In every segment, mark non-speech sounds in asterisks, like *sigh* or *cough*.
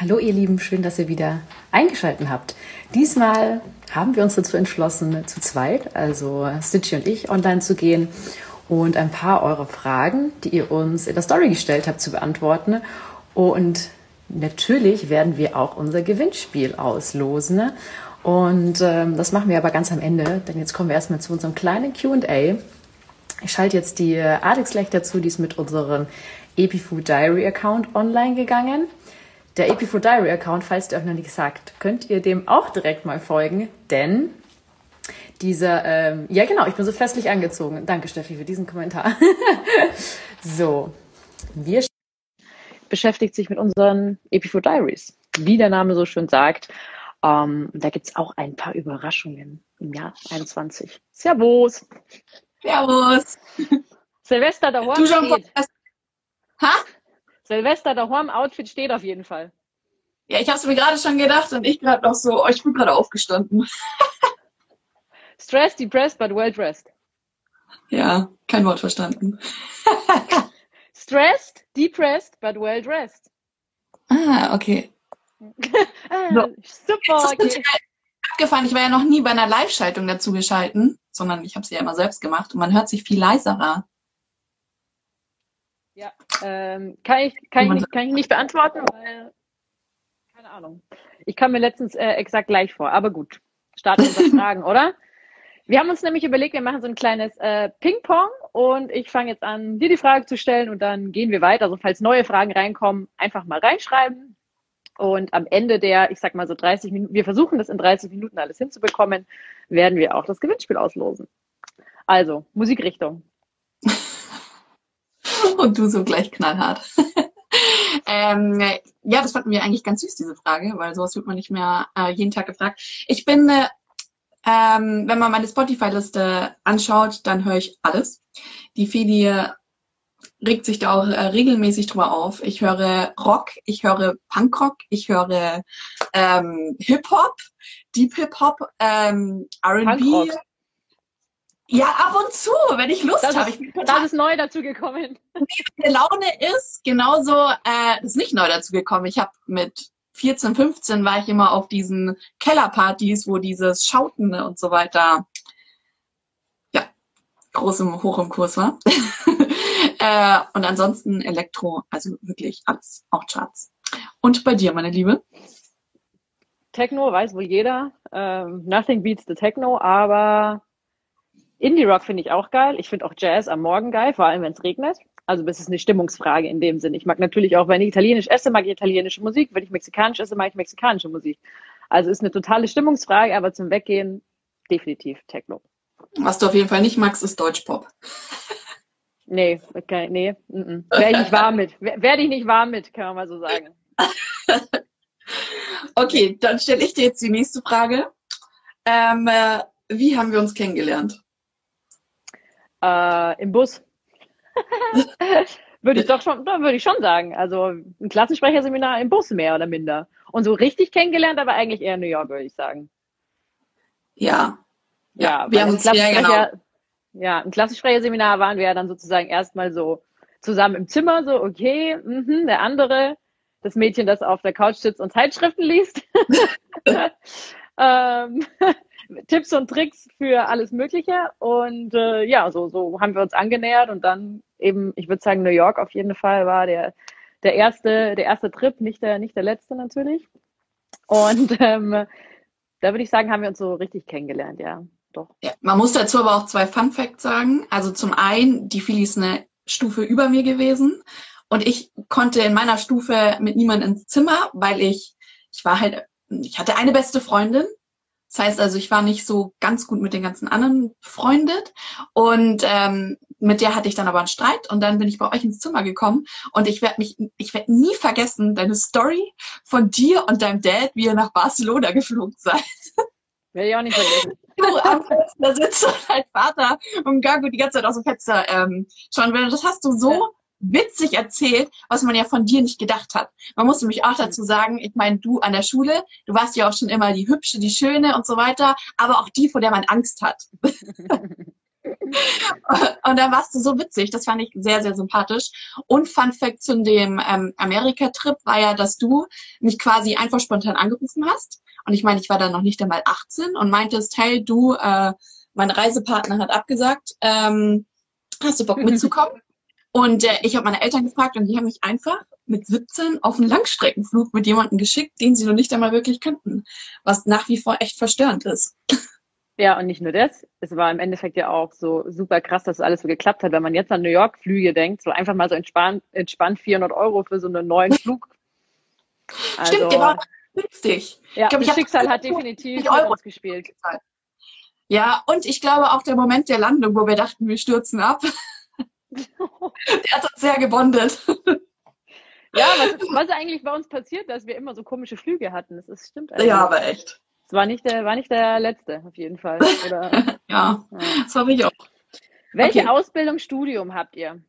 Hallo ihr Lieben, schön, dass ihr wieder eingeschaltet habt. Diesmal haben wir uns dazu entschlossen, zu zweit, also Stitchy und ich, online zu gehen und ein paar eurer Fragen, die ihr uns in der Story gestellt habt, zu beantworten. Und natürlich werden wir auch unser Gewinnspiel auslosen. Und ähm, das machen wir aber ganz am Ende, denn jetzt kommen wir erstmal zu unserem kleinen QA. Ich schalte jetzt die Alex gleich dazu, die ist mit unserem Epifood Diary Account online gegangen der Epifood Diary Account, falls der euch noch nicht gesagt, könnt ihr dem auch direkt mal folgen, denn dieser, ähm, ja genau, ich bin so festlich angezogen. Danke Steffi für diesen Kommentar. *laughs* so, wir beschäftigt sich mit unseren Epifood Diaries, wie der Name so schön sagt. Ähm, da gibt's auch ein paar Überraschungen im Jahr 21. Servus. Servus. Silvester, da Du schon Ha? Silvester daheim Outfit steht auf jeden Fall. Ja, ich habe es mir gerade schon gedacht und ich gerade noch so, oh, ich bin gerade aufgestanden. *laughs* Stressed, depressed, but well dressed. Ja, kein Wort verstanden. *laughs* Stressed, depressed, but well dressed. Ah, okay. *laughs* ah, so. Super. Okay. Abgefahren. Ich war ja noch nie bei einer Live-Schaltung dazu geschalten, sondern ich habe sie ja immer selbst gemacht und man hört sich viel leiserer. Ja, ähm, kann, ich, kann, ich nicht, kann ich nicht beantworten, weil, keine Ahnung. Ich kam mir letztens äh, exakt gleich vor, aber gut. Starten unsere *laughs* Fragen, oder? Wir haben uns nämlich überlegt, wir machen so ein kleines äh, Ping-Pong und ich fange jetzt an, dir die Frage zu stellen und dann gehen wir weiter. Also falls neue Fragen reinkommen, einfach mal reinschreiben. Und am Ende der, ich sag mal so 30 Minuten, wir versuchen das in 30 Minuten alles hinzubekommen, werden wir auch das Gewinnspiel auslosen. Also, Musikrichtung. Und du so gleich knallhart. *laughs* ähm, ja, das fanden wir eigentlich ganz süß, diese Frage, weil sowas wird man nicht mehr äh, jeden Tag gefragt. Ich bin, äh, ähm, wenn man meine Spotify-Liste anschaut, dann höre ich alles. Die Feli regt sich da auch äh, regelmäßig drüber auf. Ich höre Rock, ich höre Punkrock, ich höre ähm, Hip-Hop, Deep Hip-Hop, ähm, R&B, ja, ab und zu, wenn ich Lust habe. Das ist neu dazu gekommen. Die *laughs* Laune ist genauso, äh, ist nicht neu dazu gekommen. Ich habe mit 14, 15 war ich immer auf diesen Kellerpartys, wo dieses Schauten und so weiter, ja, groß im, hoch im Kurs war. *laughs* äh, und ansonsten Elektro, also wirklich alles, auch Charts. Und bei dir, meine Liebe? Techno weiß wohl jeder. Ähm, nothing beats the Techno, aber Indie-Rock finde ich auch geil. Ich finde auch Jazz am Morgen geil, vor allem wenn es regnet. Also das ist eine Stimmungsfrage in dem Sinn. Ich mag natürlich auch, wenn ich italienisch esse, mag ich italienische Musik. Wenn ich mexikanisch esse, mag ich mexikanische Musik. Also ist eine totale Stimmungsfrage, aber zum Weggehen definitiv Techno. Was du auf jeden Fall nicht magst, ist Deutschpop. *laughs* Nee, okay, nee. Mm -mm. Werde ich nicht warm mit. Werde ich nicht warm mit, kann man mal so sagen. *laughs* okay, dann stelle ich dir jetzt die nächste Frage. Ähm, äh, wie haben wir uns kennengelernt? Äh, Im Bus. *laughs* würde ich doch schon, würde ich schon sagen. Also ein Klassensprecherseminar im Bus mehr oder minder. Und so richtig kennengelernt, aber eigentlich eher in New York, würde ich sagen. Ja. Ja, wir haben uns ja, genau. Ja, im Klassensprecherseminar waren wir ja dann sozusagen erstmal so zusammen im Zimmer, so, okay, mh, der andere, das Mädchen, das auf der Couch sitzt und Zeitschriften liest. *laughs* *laughs* ähm, Tipps und Tricks für alles Mögliche. Und äh, ja, so, so haben wir uns angenähert und dann eben, ich würde sagen, New York auf jeden Fall war der, der erste, der erste Trip, nicht der, nicht der letzte natürlich. Und ähm, da würde ich sagen, haben wir uns so richtig kennengelernt, ja. Doch. Ja, man muss dazu aber auch zwei Fun Facts sagen. Also zum einen, die Philly ist eine Stufe über mir gewesen und ich konnte in meiner Stufe mit niemandem ins Zimmer, weil ich, ich war halt, ich hatte eine beste Freundin das heißt also, ich war nicht so ganz gut mit den ganzen anderen befreundet und ähm, mit der hatte ich dann aber einen Streit und dann bin ich bei euch ins Zimmer gekommen und ich werde mich, ich werde nie vergessen deine Story von dir und deinem Dad, wie ihr nach Barcelona geflogen seid. Werde ich auch nicht vergessen. *laughs* Du am Fenster sitzt und dein Vater und Gago die ganze Zeit aus dem Fenster ähm, schauen will. Das hast du so witzig erzählt, was man ja von dir nicht gedacht hat. Man muss nämlich auch dazu sagen, ich meine, du an der Schule, du warst ja auch schon immer die Hübsche, die Schöne und so weiter, aber auch die, vor der man Angst hat. *laughs* und dann warst du so witzig, das fand ich sehr, sehr sympathisch. Und Fun Fact zu dem ähm, Amerika-Trip war ja, dass du mich quasi einfach spontan angerufen hast. Und ich meine, ich war dann noch nicht einmal 18 und meintest, hey, du, äh, mein Reisepartner hat abgesagt, ähm, hast du Bock mitzukommen? *laughs* Und äh, ich habe meine Eltern gefragt und die haben mich einfach mit 17 auf einen Langstreckenflug mit jemandem geschickt, den sie noch nicht einmal wirklich kannten, was nach wie vor echt verstörend ist. Ja, und nicht nur das. Es war im Endeffekt ja auch so super krass, dass alles so geklappt hat. Wenn man jetzt an New York Flüge denkt, so einfach mal so entspannt, entspannt 400 Euro für so einen neuen *laughs* Flug. Also, Stimmt, der war günstig. Ja, ich glaub, das ich Schicksal hat definitiv Euro gespielt. Ja, und ich glaube auch der Moment der Landung, wo wir dachten, wir stürzen ab, der hat uns sehr gebondet. Ja, was, was eigentlich bei uns passiert, dass wir immer so komische Flüge hatten. Das ist, stimmt eigentlich. Ja, aber echt. Es war nicht der, war nicht der letzte, auf jeden Fall. Oder, *laughs* ja, ja, das habe ich auch. Welche okay. Ausbildung, Studium habt ihr?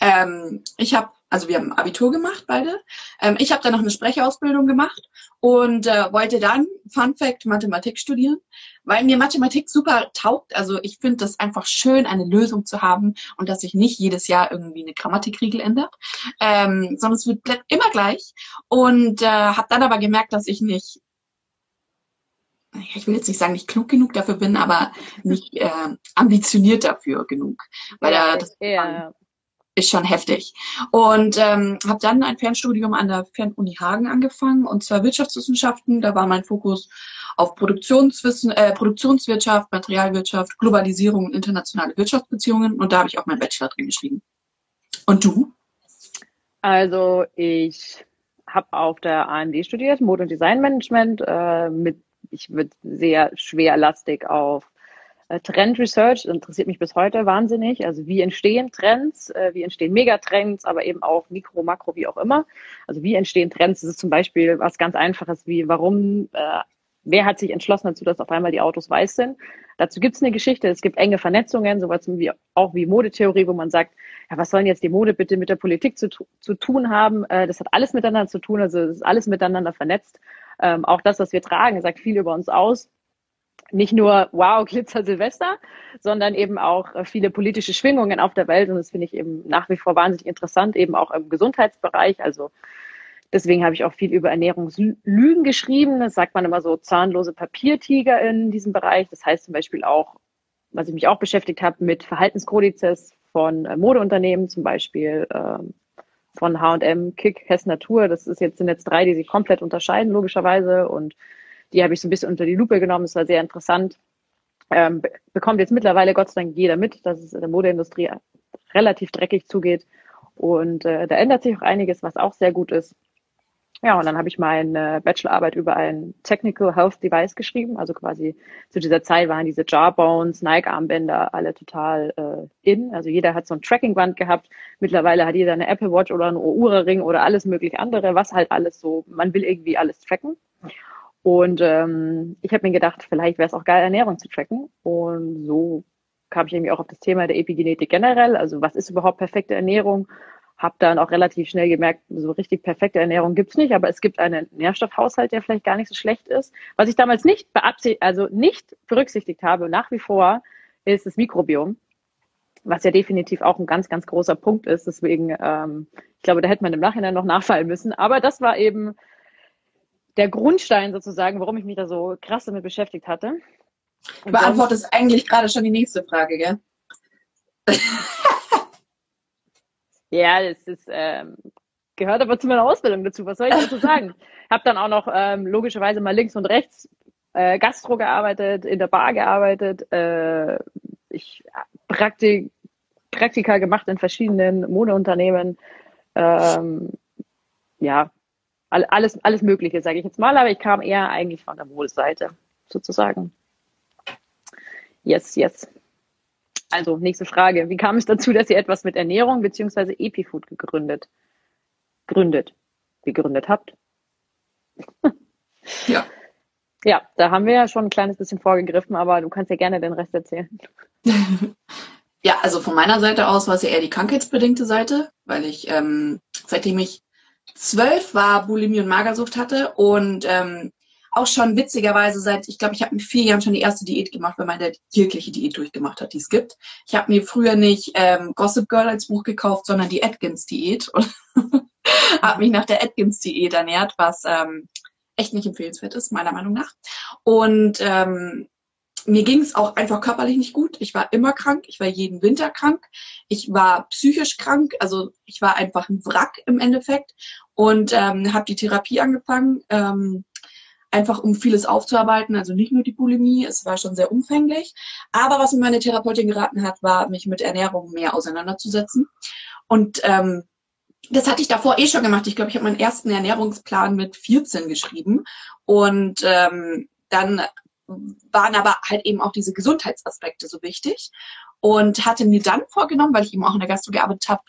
Ähm, ich habe, also wir haben Abitur gemacht beide. Ähm, ich habe dann noch eine Sprechausbildung gemacht und äh, wollte dann, Fun Fact, Mathematik studieren, weil mir Mathematik super taugt. Also ich finde das einfach schön, eine Lösung zu haben und dass sich nicht jedes Jahr irgendwie eine Grammatikregel ändert, ähm, sondern es wird immer gleich. Und äh, habe dann aber gemerkt, dass ich nicht ich will jetzt nicht sagen, nicht klug genug dafür bin, aber nicht äh, ambitioniert dafür genug. Weil ja, das, ja ist schon heftig. Und ähm, habe dann ein Fernstudium an der Fernuni Hagen angefangen, und zwar Wirtschaftswissenschaften. Da war mein Fokus auf Produktionswissen, äh, Produktionswirtschaft, Materialwirtschaft, Globalisierung und internationale Wirtschaftsbeziehungen. Und da habe ich auch meinen Bachelor drin geschrieben. Und du? Also ich habe auf der AMD studiert, Mode- und Designmanagement, äh, mit, ich würde sehr schwerlastig auf Trend Research interessiert mich bis heute wahnsinnig. Also wie entstehen Trends, äh, wie entstehen Megatrends, aber eben auch Mikro, Makro, wie auch immer. Also wie entstehen Trends? Das ist zum Beispiel was ganz Einfaches wie, warum, äh, wer hat sich entschlossen dazu, dass auf einmal die Autos weiß sind? Dazu gibt es eine Geschichte, es gibt enge Vernetzungen, sowas wie auch wie Modetheorie, wo man sagt, ja, was sollen jetzt die Mode bitte mit der Politik zu, zu tun haben? Äh, das hat alles miteinander zu tun, also es ist alles miteinander vernetzt. Ähm, auch das, was wir tragen, sagt viel über uns aus nicht nur wow, Glitzer Silvester, sondern eben auch äh, viele politische Schwingungen auf der Welt. Und das finde ich eben nach wie vor wahnsinnig interessant, eben auch im Gesundheitsbereich. Also deswegen habe ich auch viel über Ernährungslügen geschrieben. Das sagt man immer so zahnlose Papiertiger in diesem Bereich. Das heißt zum Beispiel auch, was ich mich auch beschäftigt habe, mit Verhaltenskodizes von äh, Modeunternehmen, zum Beispiel ähm, von H&M, Kick, Hess Natur. Das ist jetzt, sind jetzt drei, die sich komplett unterscheiden, logischerweise. Und die habe ich so ein bisschen unter die Lupe genommen. Es war sehr interessant. Ähm, bekommt jetzt mittlerweile Gott sei Dank jeder mit, dass es in der Modeindustrie relativ dreckig zugeht. Und äh, da ändert sich auch einiges, was auch sehr gut ist. Ja, und dann habe ich meine Bachelorarbeit über ein Technical Health Device geschrieben. Also quasi zu dieser Zeit waren diese Jarbones, Nike-Armbänder alle total äh, in. Also jeder hat so ein Tracking-Band gehabt. Mittlerweile hat jeder eine Apple Watch oder einen Oura-Ring oder alles mögliche andere, was halt alles so, man will irgendwie alles tracken. Und ähm, ich habe mir gedacht, vielleicht wäre es auch geil, Ernährung zu tracken. Und so kam ich irgendwie auch auf das Thema der Epigenetik generell. Also was ist überhaupt perfekte Ernährung? Hab dann auch relativ schnell gemerkt, so richtig perfekte Ernährung gibt's nicht, aber es gibt einen Nährstoffhaushalt, der vielleicht gar nicht so schlecht ist. Was ich damals nicht beabsichtigt, also nicht berücksichtigt habe, nach wie vor, ist das Mikrobiom, was ja definitiv auch ein ganz, ganz großer Punkt ist. Deswegen, ähm, ich glaube, da hätte man im Nachhinein noch nachfallen müssen. Aber das war eben der Grundstein sozusagen, warum ich mich da so krass damit beschäftigt hatte. Du beantwortest eigentlich gerade schon die nächste Frage, gell? *laughs* ja, das ist, ähm, gehört aber zu meiner Ausbildung dazu. Was soll ich dazu sagen? *laughs* habe dann auch noch ähm, logischerweise mal links und rechts äh, Gastro gearbeitet, in der Bar gearbeitet, äh, ich Praktik, Praktika gemacht in verschiedenen Modeunternehmen. Ähm, ja, alles, alles Mögliche, sage ich jetzt mal, aber ich kam eher eigentlich von der Modeseite, sozusagen. Yes, yes. Also, nächste Frage. Wie kam es dazu, dass ihr etwas mit Ernährung bzw. Epifood gegründet, gründet, gegründet habt? *laughs* ja. Ja, da haben wir ja schon ein kleines bisschen vorgegriffen, aber du kannst ja gerne den Rest erzählen. *laughs* ja, also von meiner Seite aus war es ja eher die krankheitsbedingte Seite, weil ich, ähm, seitdem ich zwölf war, Bulimie und Magersucht hatte und ähm, auch schon witzigerweise seit, ich glaube, ich habe mit vier Jahren schon die erste Diät gemacht, wenn man jegliche Diät durchgemacht hat, die es gibt. Ich habe mir früher nicht ähm, Gossip Girl als Buch gekauft, sondern die Atkins-Diät und *laughs* habe mich nach der Atkins-Diät ernährt, was ähm, echt nicht empfehlenswert ist, meiner Meinung nach. Und ähm, mir ging es auch einfach körperlich nicht gut. Ich war immer krank. Ich war jeden Winter krank. Ich war psychisch krank. Also ich war einfach ein Wrack im Endeffekt und ähm, habe die Therapie angefangen, ähm, einfach um vieles aufzuarbeiten. Also nicht nur die Bulimie. Es war schon sehr umfänglich. Aber was mir meine Therapeutin geraten hat, war, mich mit Ernährung mehr auseinanderzusetzen. Und ähm, das hatte ich davor eh schon gemacht. Ich glaube, ich habe meinen ersten Ernährungsplan mit 14 geschrieben. Und ähm, dann waren aber halt eben auch diese Gesundheitsaspekte so wichtig und hatte mir dann vorgenommen, weil ich eben auch in der Gastro gearbeitet habe,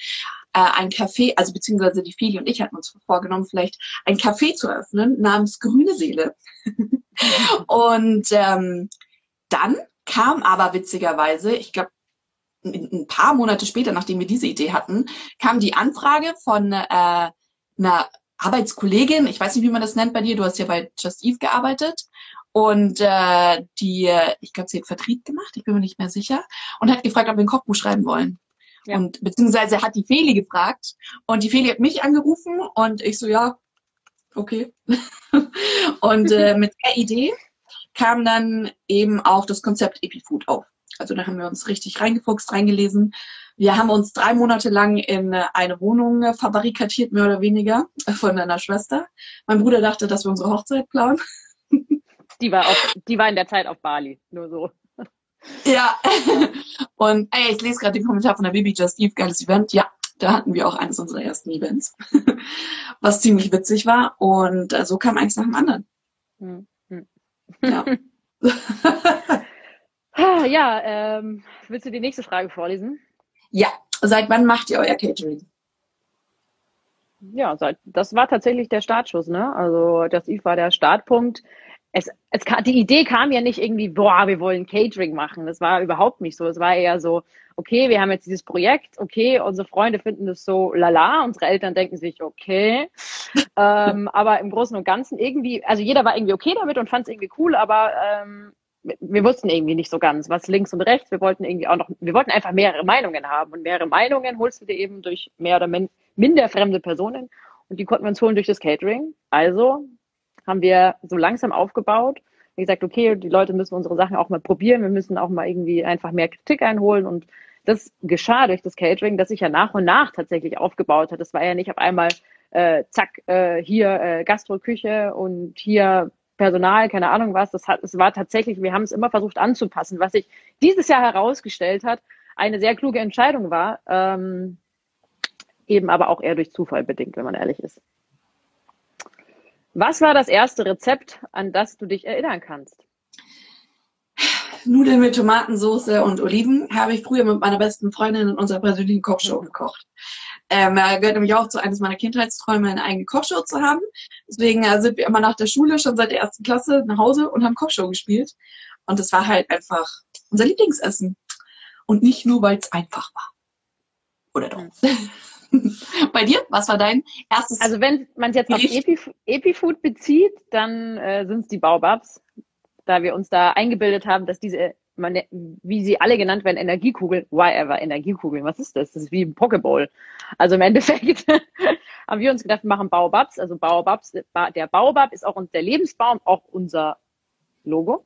äh, ein Café, also beziehungsweise die Feli und ich hatten uns vorgenommen, vielleicht ein Café zu eröffnen namens Grüne Seele. *laughs* und ähm, dann kam aber witzigerweise, ich glaube, ein paar Monate später, nachdem wir diese Idee hatten, kam die Anfrage von äh, einer Arbeitskollegin, ich weiß nicht, wie man das nennt bei dir, du hast ja bei Just Eve gearbeitet und äh, die, ich glaube, sie hat Vertrieb gemacht, ich bin mir nicht mehr sicher, und hat gefragt, ob wir ein Kochbuch schreiben wollen. Ja. Und beziehungsweise hat die Feli gefragt und die Feli hat mich angerufen und ich so, ja, okay. *laughs* und äh, *laughs* mit der Idee kam dann eben auch das Konzept Epifood auf. Also da haben wir uns richtig reingefuchst, reingelesen. Wir haben uns drei Monate lang in eine Wohnung verbarrikadiert, mehr oder weniger, von einer Schwester. Mein Bruder dachte, dass wir unsere Hochzeit planen. *laughs* Die war, auf, die war in der Zeit auf Bali, nur so. Ja. *laughs* Und ey, ich lese gerade den Kommentar von der Baby Just Eve, geiles Event. Ja, da hatten wir auch eines unserer ersten Events, *laughs* was ziemlich witzig war. Und äh, so kam eins nach dem anderen. Hm. hm. Ja. *laughs* ja, ähm, willst du die nächste Frage vorlesen? Ja, seit wann macht ihr euer Catering? Ja, seit, das war tatsächlich der Startschuss, ne? Also das Eve war der Startpunkt es, es die Idee kam ja nicht irgendwie, boah, wir wollen Catering machen. Das war überhaupt nicht so. Es war eher so, okay, wir haben jetzt dieses Projekt, okay, unsere Freunde finden das so lala, unsere Eltern denken sich, okay. *laughs* ähm, aber im Großen und Ganzen irgendwie, also jeder war irgendwie okay damit und fand es irgendwie cool, aber ähm, wir wussten irgendwie nicht so ganz, was links und rechts. Wir wollten irgendwie auch noch, wir wollten einfach mehrere Meinungen haben. Und mehrere Meinungen holst du dir eben durch mehr oder minder fremde Personen. Und die konnten wir uns holen durch das Catering. Also haben wir so langsam aufgebaut. Wie gesagt, okay, die Leute müssen unsere Sachen auch mal probieren. Wir müssen auch mal irgendwie einfach mehr Kritik einholen. Und das geschah durch das Catering, das sich ja nach und nach tatsächlich aufgebaut hat. Das war ja nicht auf einmal, äh, zack, äh, hier äh, Gastroküche und hier Personal, keine Ahnung was. Das hat, es war tatsächlich, wir haben es immer versucht anzupassen. Was sich dieses Jahr herausgestellt hat, eine sehr kluge Entscheidung war, ähm, eben aber auch eher durch Zufall bedingt, wenn man ehrlich ist. Was war das erste Rezept, an das du dich erinnern kannst? Nudeln mit Tomatensauce und Oliven habe ich früher mit meiner besten Freundin in unserer persönlichen Kochshow gekocht. Ähm, gehört nämlich auch zu eines meiner Kindheitsträume, eine eigene Kochshow zu haben. Deswegen äh, sind wir immer nach der Schule schon seit der ersten Klasse nach Hause und haben Kochshow gespielt. Und das war halt einfach unser Lieblingsessen. Und nicht nur, weil es einfach war. Oder doch? *laughs* Bei dir, was war dein erstes? Also wenn man es jetzt auf Epif Epifood bezieht, dann äh, sind es die Baobabs, da wir uns da eingebildet haben, dass diese, man, wie sie alle genannt werden, Energiekugeln, why ever Energiekugeln, was ist das? Das ist wie ein Pokeball. Also im Endeffekt *laughs* haben wir uns gedacht, wir machen Baobabs, also Baobabs, der Baobab ist auch der Lebensbaum, auch unser Logo.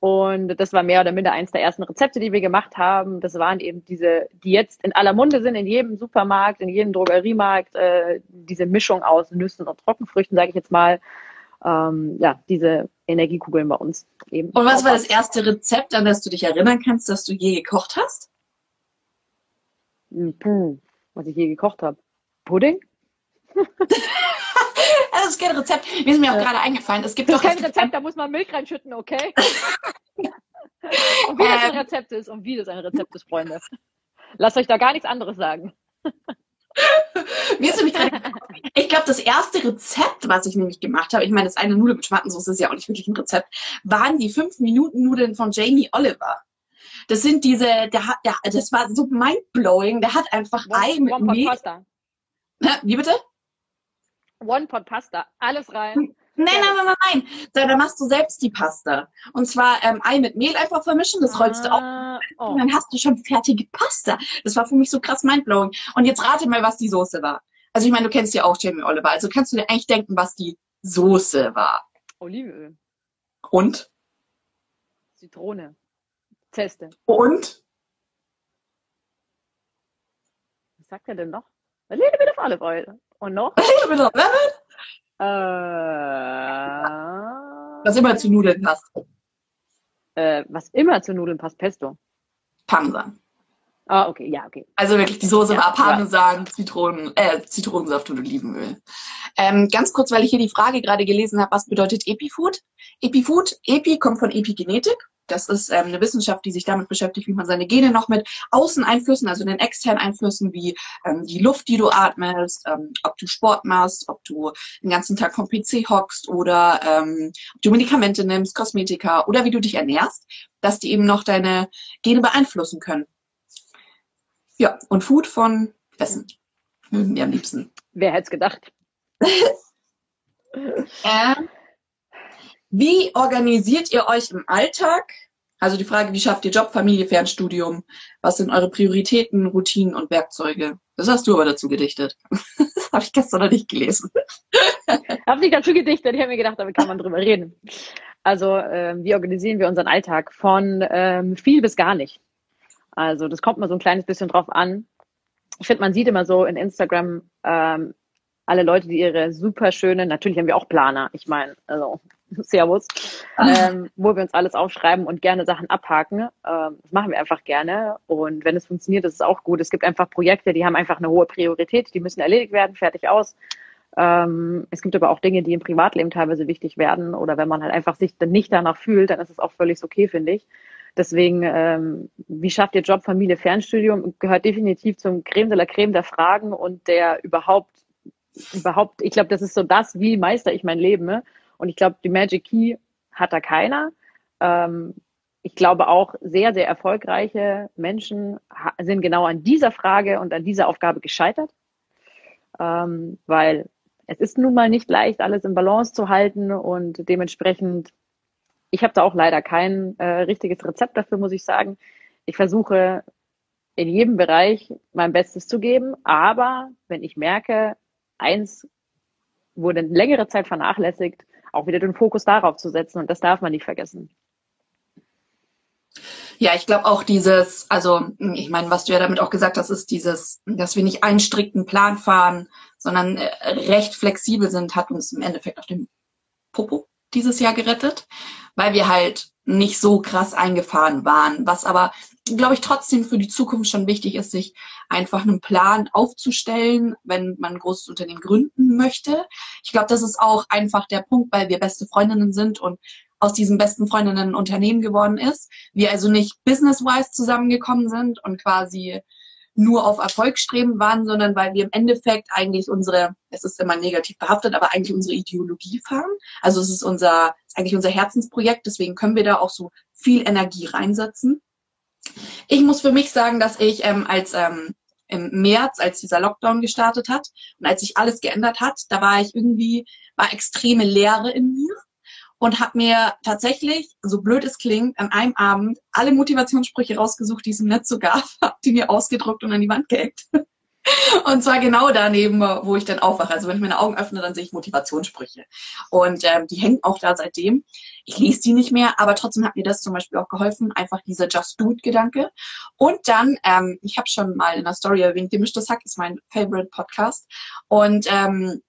Und das war mehr oder minder eins der ersten Rezepte, die wir gemacht haben. Das waren eben diese, die jetzt in aller Munde sind, in jedem Supermarkt, in jedem Drogeriemarkt, äh, diese Mischung aus Nüssen und Trockenfrüchten, sage ich jetzt mal. Ähm, ja, diese Energiekugeln bei uns eben. Und was war das erste Rezept, an das du dich erinnern kannst, dass du je gekocht hast? Hm, puh, was ich je gekocht habe. Pudding? *laughs* das ist kein Rezept. Mir ist mir auch ja. gerade eingefallen. Es gibt das ist kein Rezept, da muss man Milch reinschütten, okay? *laughs* und wie das ein ähm. Rezept ist und wie das ein Rezept ist, Freunde. Lasst euch da gar nichts anderes sagen. *laughs* Mir ist nämlich gerade, ich glaube, das erste Rezept, was ich nämlich gemacht habe, ich meine, das eine Nudel mit Schmatensauce ist ja auch nicht wirklich ein Rezept, waren die 5-Minuten-Nudeln von Jamie Oliver. Das sind diese, der hat, der, das war so mindblowing, der hat einfach one, Ei mit Mehl. Pasta. Wie bitte? One-Pot-Pasta, alles rein. Nein, nein, nein, nein, nein. Da, da machst du selbst die Pasta. Und zwar ähm, Ei mit Mehl einfach vermischen, das rollst du auf. Ah, oh. Und dann hast du schon fertige Pasta. Das war für mich so krass mindblowing. Und jetzt rate mal, was die Soße war. Also ich meine, du kennst ja auch Jamie Oliver. Also kannst du dir eigentlich denken, was die Soße war. Olivenöl, Und? Zitrone, Zeste. Und? Was sagt er denn noch? A little bit of olive oil. Und noch? *laughs* Äh, Was immer zu Nudeln passt. äh, was immer zu Nudeln passt, Pesto. Parmesan. Ah, okay, ja, okay. Also wirklich, die Soße Ja, war Parmesan, Zitronen, äh, Zitronensaft und Olivenöl. Ähm, ganz kurz, weil ich hier die Frage gerade gelesen habe, was bedeutet Epifood? Epifood, Epi kommt von Epigenetik. Das ist ähm, eine Wissenschaft, die sich damit beschäftigt, wie man seine Gene noch mit Außeneinflüssen, also den externen Einflüssen wie ähm, die Luft, die du atmest, ähm, ob du Sport machst, ob du den ganzen Tag vom PC hockst oder ähm, ob du Medikamente nimmst, Kosmetika oder wie du dich ernährst, dass die eben noch deine Gene beeinflussen können. Ja, und Food von Essen. Wir am liebsten. Wer hätte es gedacht? *laughs* Ähm, wie organisiert ihr euch im Alltag? Also die Frage, wie schafft ihr Job, Familie, Fernstudium? Was sind eure Prioritäten, Routinen und Werkzeuge? Das hast du aber dazu gedichtet. *laughs* Das habe ich gestern noch nicht gelesen. *laughs* Hab nicht dazu gedichtet, ich habe mir gedacht, damit kann man drüber reden. Also, ähm, wie organisieren wir unseren Alltag? Von ähm, viel bis gar nicht. Also, das kommt mal so ein kleines bisschen drauf an. Ich finde, man sieht immer so in Instagram ähm, alle Leute, die ihre super schönen, natürlich haben wir auch Planer, ich meine, also *laughs* Servus, ähm, wo wir uns alles aufschreiben und gerne Sachen abhaken. Ähm, das machen wir einfach gerne. Und wenn es funktioniert, ist es auch gut. Es gibt einfach Projekte, die haben einfach eine hohe Priorität, die müssen erledigt werden, fertig aus. Ähm, es gibt aber auch Dinge, die im Privatleben teilweise wichtig werden. Oder wenn man halt einfach sich dann nicht danach fühlt, dann ist es auch völlig okay, finde ich. Deswegen, ähm, wie schafft ihr Job, Familie, Fernstudium, gehört definitiv zum Creme de la Creme der Fragen und der überhaupt, überhaupt, ich glaube, das ist so das, wie meister ich mein Leben. Ne? Und ich glaube, die Magic Key hat da keiner. Ähm, ich glaube auch, sehr, sehr erfolgreiche Menschen sind genau an dieser Frage und an dieser Aufgabe gescheitert. Ähm, weil es ist nun mal nicht leicht, alles in Balance zu halten und dementsprechend, ich habe da auch leider kein äh, richtiges Rezept dafür, muss ich sagen. Ich versuche in jedem Bereich mein Bestes zu geben, aber wenn ich merke, eins wurde längere Zeit vernachlässigt, auch wieder den Fokus darauf zu setzen und das darf man nicht vergessen. Ja, ich glaube auch dieses, also ich meine, was du ja damit auch gesagt hast, ist dieses, dass wir nicht einen strikten Plan fahren, sondern äh, recht flexibel sind, hat uns im Endeffekt auf dem Popo dieses Jahr gerettet, weil wir halt nicht so krass eingefahren waren, was aber, glaube ich, trotzdem für die Zukunft schon wichtig ist, sich einfach einen Plan aufzustellen, wenn man ein großes Unternehmen gründen möchte. Ich glaube, das ist auch einfach der Punkt, weil wir beste Freundinnen sind und aus diesen besten Freundinnen ein Unternehmen geworden ist. Wir also nicht business-wise zusammengekommen sind und quasi nur auf Erfolg streben waren, sondern weil wir im Endeffekt eigentlich unsere, es ist immer negativ behaftet, aber eigentlich unsere Ideologie fahren. Also es ist unser, ist eigentlich unser Herzensprojekt, deswegen können wir da auch so viel Energie reinsetzen. Ich muss für mich sagen, dass ich ähm, als ähm, im März, als dieser Lockdown gestartet hat und als sich alles geändert hat, da war ich irgendwie, war extreme Leere in mir und habe mir tatsächlich, so blöd es klingt, an einem Abend alle Motivationssprüche rausgesucht, die es im Netz so gab, *laughs* habe die mir ausgedruckt und an die Wand gehängt. *laughs* Und zwar genau daneben, wo ich dann aufwache. Also wenn ich meine Augen öffne, dann sehe ich Motivationssprüche. Und ähm, die hängen auch da seitdem. Ich lese die nicht mehr, aber trotzdem hat mir das zum Beispiel auch geholfen, einfach dieser Just Do It-Gedanke. Und dann, ähm, ich habe schon mal in der Story erwähnt, Gemischtes Hack ist mein Favorite Podcast. Und ähm,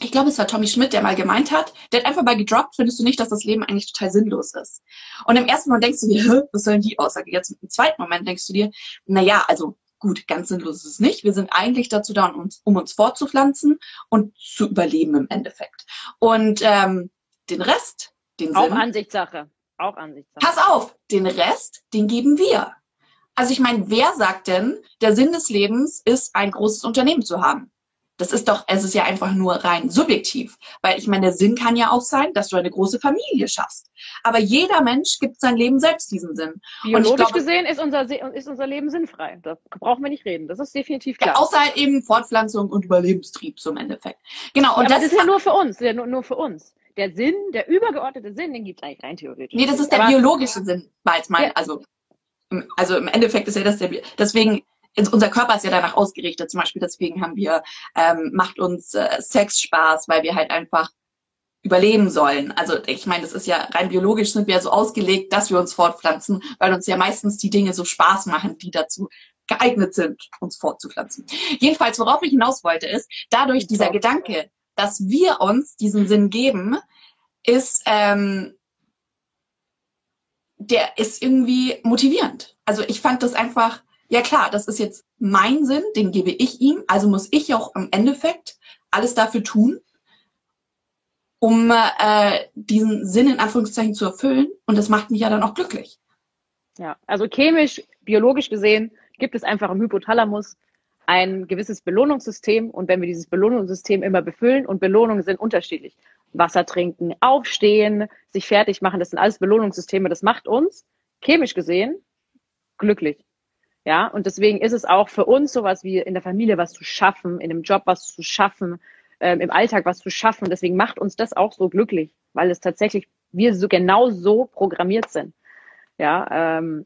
ich glaube, es war Tommy Schmidt, der mal gemeint hat, der hat einfach mal gedroppt, findest du nicht, dass das Leben eigentlich total sinnlos ist? Und im ersten Moment denkst du dir, *laughs* Hä, was soll denn die Aussage? Jetzt im zweiten Moment denkst du dir, na ja, also gut, ganz sinnlos ist es nicht. Wir sind eigentlich dazu da, um uns, um uns fortzupflanzen und zu überleben im Endeffekt. Und ähm, den Rest, den Auch Sinn, Ansichtssache. Auch Ansichtssache. pass auf, den Rest, den geben wir. Also ich meine, wer sagt denn, der Sinn des Lebens ist, ein großes Unternehmen zu haben? Das ist doch, es ist ja einfach nur rein subjektiv. Weil ich meine, der Sinn kann ja auch sein, dass du eine große Familie schaffst. Aber jeder Mensch gibt sein Leben selbst diesen Sinn. Biologisch glaube- gesehen ist unser, Se- ist unser Leben sinnfrei. Da brauchen wir nicht reden. Das ist definitiv Ja, klar. außer halt eben Fortpflanzung und Überlebenstrieb zum Endeffekt. Genau, Ja, und aber das, das ist ja nur für uns, ja nur, nur für uns. der Sinn, der übergeordnete Sinn, den gibt es eigentlich rein theoretisch. Nee, das ist der Aber, biologische Sinn, war jetzt mein, ja. also, also im Endeffekt ist ja das der, deswegen, unser Körper ist ja danach ausgerichtet, zum Beispiel deswegen haben wir, ähm, macht uns äh, Sex Spaß, weil wir halt einfach überleben sollen. Also ich meine, das ist ja rein biologisch sind wir ja so ausgelegt, dass wir uns fortpflanzen, weil uns ja meistens die Dinge so Spaß machen, die dazu geeignet sind, uns fortzupflanzen. Jedenfalls, worauf ich hinaus wollte, ist, dadurch dieser Gedanke, dass wir uns diesen Sinn geben, ist, ähm, der ist irgendwie motivierend. Also ich fand das einfach, ja klar, das ist jetzt mein Sinn, den gebe ich ihm, also muss ich auch im Endeffekt alles dafür tun, um äh, diesen Sinn in Anführungszeichen zu erfüllen. Und das macht mich ja dann auch glücklich. Ja, also chemisch, biologisch gesehen gibt es einfach im Hypothalamus ein gewisses Belohnungssystem. Und wenn wir dieses Belohnungssystem immer befüllen, und Belohnungen sind unterschiedlich. Wasser trinken, aufstehen, sich fertig machen, das sind alles Belohnungssysteme. Das macht uns, chemisch gesehen, glücklich. Ja, und deswegen ist es auch für uns sowas wie in der Familie was zu schaffen, in einem Job was zu schaffen, ähm, im Alltag was zu schaffen. Deswegen macht uns das auch so glücklich, weil es tatsächlich wir so genau so programmiert sind. Ja, ähm,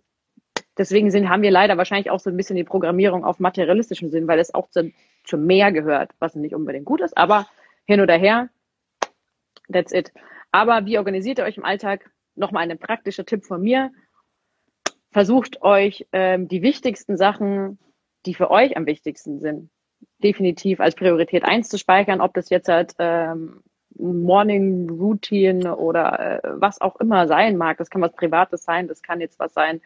deswegen sind, haben wir leider wahrscheinlich auch so ein bisschen die Programmierung auf materialistischem Sinn, weil es auch zu, zu mehr gehört, was nicht unbedingt gut ist, aber hin oder her, that's it. Aber wie organisiert ihr euch im Alltag? Nochmal ein praktischer Tipp von mir. Versucht euch ähm, die wichtigsten Sachen, die für euch am wichtigsten sind, definitiv als Priorität eins zu speichern, ob das jetzt halt ähm, Morning Routine oder äh, was auch immer sein mag. Das kann was Privates sein, das kann jetzt was sein.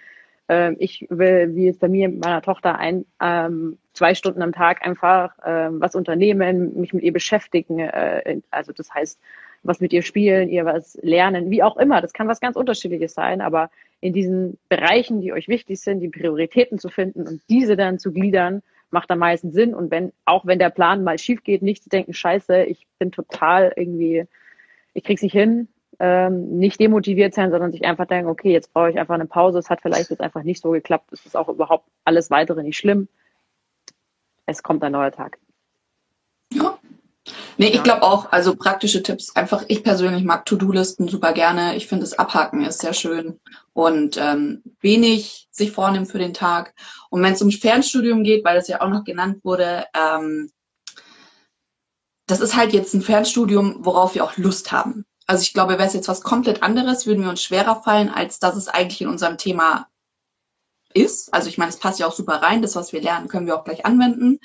Ähm, ich will, wie es bei mir mit meiner Tochter ein, ähm, zwei Stunden am Tag einfach ähm, was unternehmen, mich mit ihr beschäftigen. Äh, also das heißt, was mit ihr spielen, ihr was lernen, wie auch immer. Das kann was ganz Unterschiedliches sein, aber in diesen Bereichen, die euch wichtig sind, die Prioritäten zu finden und diese dann zu gliedern, macht am meisten Sinn. Und wenn, auch wenn der Plan mal schief geht, nicht zu denken, scheiße, ich bin total irgendwie, ich krieg's nicht hin, ähm, nicht demotiviert sein, sondern sich einfach denken, okay, jetzt brauche ich einfach eine Pause, es hat vielleicht jetzt einfach nicht so geklappt, es ist auch überhaupt alles weitere nicht schlimm. Es kommt ein neuer Tag. Nee, ich glaube auch, also praktische Tipps. Einfach, ich persönlich mag To-Do-Listen super gerne. Ich finde, das Abhaken ist sehr schön und ähm, wenig sich vornehmen für den Tag. Und wenn es um Fernstudium geht, weil das ja auch noch genannt wurde, ähm, das ist halt jetzt ein Fernstudium, worauf wir auch Lust haben. Also ich glaube, wäre es jetzt was komplett anderes, würden wir uns schwerer fallen, als dass es eigentlich in unserem Thema ist. Also ich meine, es passt ja auch super rein. Das, was wir lernen, können wir auch gleich anwenden.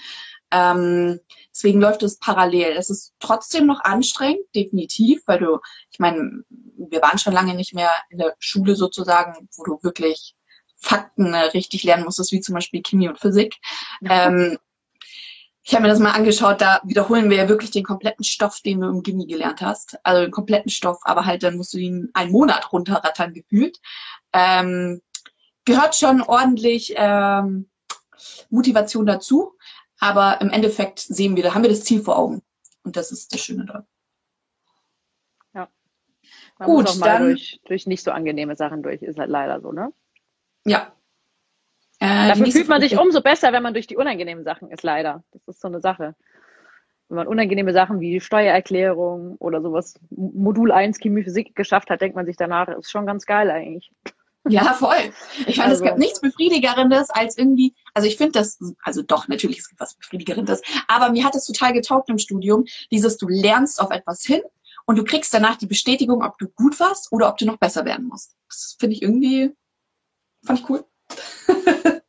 Ähm, deswegen läuft es parallel. Es ist trotzdem noch anstrengend, definitiv, weil du, ich meine, wir waren schon lange nicht mehr in der Schule sozusagen, wo du wirklich Fakten äh, richtig lernen musstest, wie zum Beispiel Chemie und Physik. Ähm, ich habe mir das mal angeschaut, da wiederholen wir ja wirklich den kompletten Stoff, den du im Gimmi gelernt hast. Also den kompletten Stoff, aber halt dann musst du ihn einen Monat runterrattern gefühlt. Ähm, gehört schon ordentlich ähm, Motivation dazu. Aber im Endeffekt sehen wir, da haben wir das Ziel vor Augen. Und das ist das Schöne daran. Ja. Man Gut, muss auch mal dann, durch, durch nicht so angenehme Sachen durch, ist halt leider so, ne? Ja. Äh, Dafür fühlt man sich umso besser, wenn man durch die unangenehmen Sachen ist, leider. Das ist so eine Sache. Wenn man unangenehme Sachen wie Steuererklärung oder sowas, Modul 1 Chemie Physik geschafft hat, denkt man sich danach, ist schon ganz geil eigentlich. Ja, voll. Ich fand, also. es gab nichts Befriedigerendes als irgendwie, also ich finde das, also doch, natürlich, es gibt was Befriedigerendes, aber mir hat es total getaugt im Studium, dieses, du lernst auf etwas hin und du kriegst danach die Bestätigung, ob du gut warst oder ob du noch besser werden musst. Das finde ich irgendwie, fand ich cool. *laughs*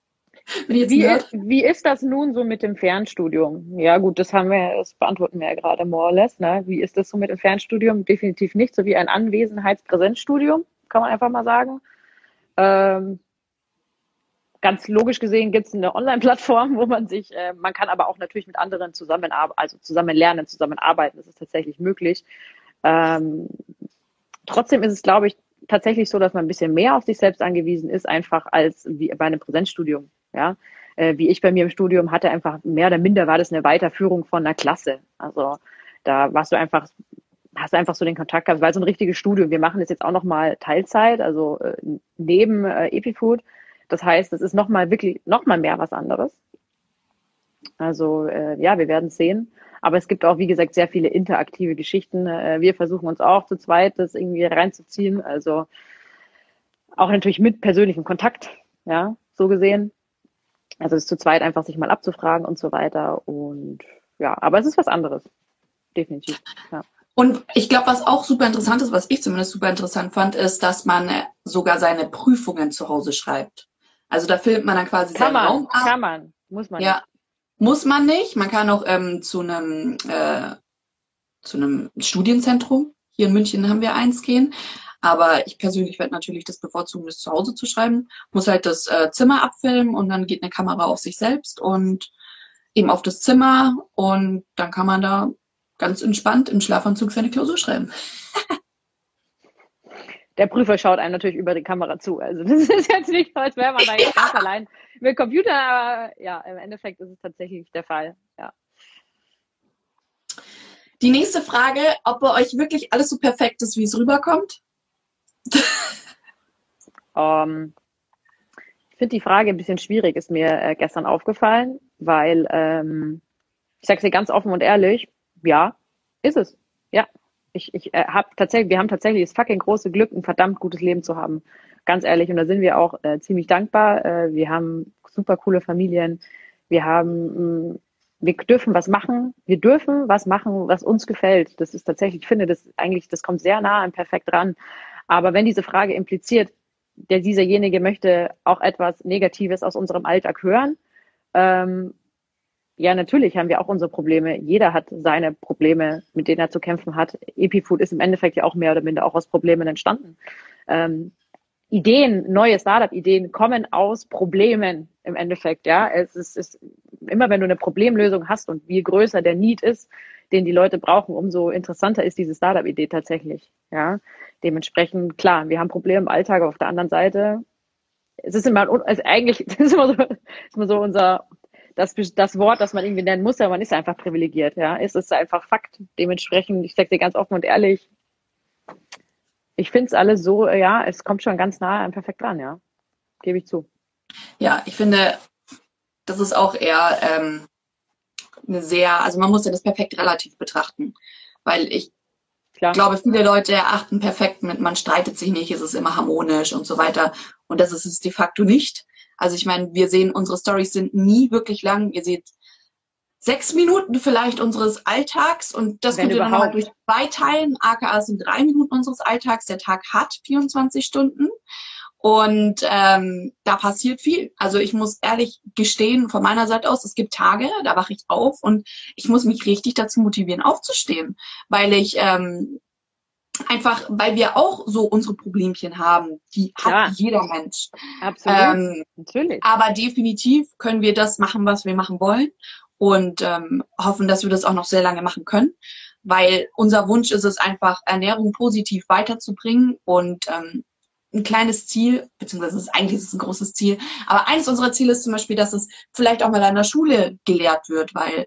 wie, wie ist das nun so mit dem Fernstudium? Ja, gut, das haben wir, das beantworten wir ja gerade more or less, ne? Wie ist das so mit dem Fernstudium? Definitiv nicht so wie ein Anwesenheitspräsenzstudium, kann man einfach mal sagen. Ähm, ganz logisch gesehen gibt es eine Online-Plattform, wo man sich, äh, man kann aber auch natürlich mit anderen zusammenarbeiten, also zusammen lernen, zusammenarbeiten. Das ist tatsächlich möglich. Ähm, trotzdem ist es, glaube ich, tatsächlich so, dass man ein bisschen mehr auf sich selbst angewiesen ist, einfach als wie bei einem Präsenzstudium. Ja, äh, wie ich bei mir im Studium hatte, einfach mehr oder minder war das eine Weiterführung von einer Klasse. Also da warst du einfach hast einfach so den Kontakt gehabt, weil so ein richtiges Studium. Wir machen das jetzt auch nochmal Teilzeit, also äh, neben äh, Epifood. Das heißt, es ist nochmal wirklich, nochmal mehr was anderes. Also äh, ja, wir werden sehen. Aber es gibt auch, wie gesagt, sehr viele interaktive Geschichten. Äh, wir versuchen uns auch zu zweit das irgendwie reinzuziehen. Also auch natürlich mit persönlichem Kontakt, ja, so gesehen. Also es zu zweit einfach sich mal abzufragen und so weiter. Und ja, aber es ist was anderes. Definitiv. Ja. Und ich glaube, was auch super interessant ist, was ich zumindest super interessant fand, ist, dass man sogar seine Prüfungen zu Hause schreibt. Also da filmt man dann quasi kann seinen man, Raum ab. Kann man, muss man. Ja, nicht. muss man nicht. Man kann auch ähm, zu einem äh, zu einem Studienzentrum hier in München haben wir eins gehen. Aber ich persönlich werde natürlich das bevorzugen, das zu Hause zu schreiben. Muss halt das äh, Zimmer abfilmen und dann geht eine Kamera auf sich selbst und eben auf das Zimmer und dann kann man da ganz entspannt im Schlafanzug seine Klausur schreiben. Der Prüfer schaut einem natürlich über die Kamera zu. Also das *laughs* ist jetzt nicht so, als wäre man da *laughs* jetzt ganz allein mit Computer, aber ja, im Endeffekt ist es tatsächlich der Fall. Ja. Die nächste Frage, ob bei euch wirklich alles so perfekt ist, wie es rüberkommt? um, ähm, ich finde die Frage ein bisschen schwierig, ist mir äh, gestern aufgefallen, weil ähm, ich sage es dir ganz offen und ehrlich, ja, ist es. Ja. Ich, ich äh, habe tatsächlich, wir haben tatsächlich das fucking große Glück, ein verdammt gutes Leben zu haben. Ganz ehrlich. Und da sind wir auch äh, ziemlich dankbar. Äh, wir haben super coole Familien. Wir haben, mh, mm, wir dürfen was machen. Wir dürfen was machen, was uns gefällt. Das ist tatsächlich, ich finde, das eigentlich, das kommt sehr nah an perfekt ran. Aber wenn diese Frage impliziert, der dieserjenige möchte auch etwas Negatives aus unserem Alltag hören, ähm, ja, natürlich haben wir auch unsere Probleme. Jeder hat seine Probleme, mit denen er zu kämpfen hat. Epifood ist im Endeffekt ja auch mehr oder minder auch aus Problemen entstanden. Ähm, Ideen, neue Startup-Ideen kommen aus Problemen im Endeffekt. Ja, es ist, ist immer, wenn du eine Problemlösung hast und je größer der Need ist, den die Leute brauchen, umso interessanter ist diese Startup-Idee tatsächlich. Ja, dementsprechend klar, wir haben Probleme im Alltag, auf der anderen Seite es ist immer, also eigentlich *laughs* das ist immer so, ist immer so unser das, das Wort, das man irgendwie nennen muss, aber man ist einfach privilegiert, ja. Es ist einfach Fakt. Dementsprechend, ich sage dir ganz offen und ehrlich, ich finde es alles so, ja, es kommt schon ganz nah an perfekt dran, ja. Gebe ich zu. Ja, ich finde, das ist auch eher ähm, eine sehr, also man muss ja das perfekt relativ betrachten, weil ich Klar. glaube, viele Leute erachten perfekt mit, man streitet sich nicht, es ist immer harmonisch und so weiter. Und das ist es de facto nicht. Also ich meine, wir sehen, unsere Stories sind nie wirklich lang. Ihr seht sechs Minuten vielleicht unseres Alltags und das Wenn könnt ihr nochmal durch zwei teilen. AKA sind drei Minuten unseres Alltags. Der Tag hat 24 Stunden. Und ähm, da passiert viel. Also ich muss ehrlich gestehen, von meiner Seite aus, es gibt Tage, da wache ich auf und ich muss mich richtig dazu motivieren, aufzustehen, weil ich ähm, einfach, weil wir auch so unsere Problemchen haben. Die ja. hat jeder Mensch. Absolut. Ähm, Natürlich. Aber definitiv können wir das machen, was wir machen wollen und ähm, hoffen, dass wir das auch noch sehr lange machen können, weil unser Wunsch ist es einfach, Ernährung positiv weiterzubringen und ähm, ein kleines Ziel, beziehungsweise ist, eigentlich ist es ein großes Ziel, aber eines unserer Ziele ist zum Beispiel, dass es vielleicht auch mal an der Schule gelehrt wird, weil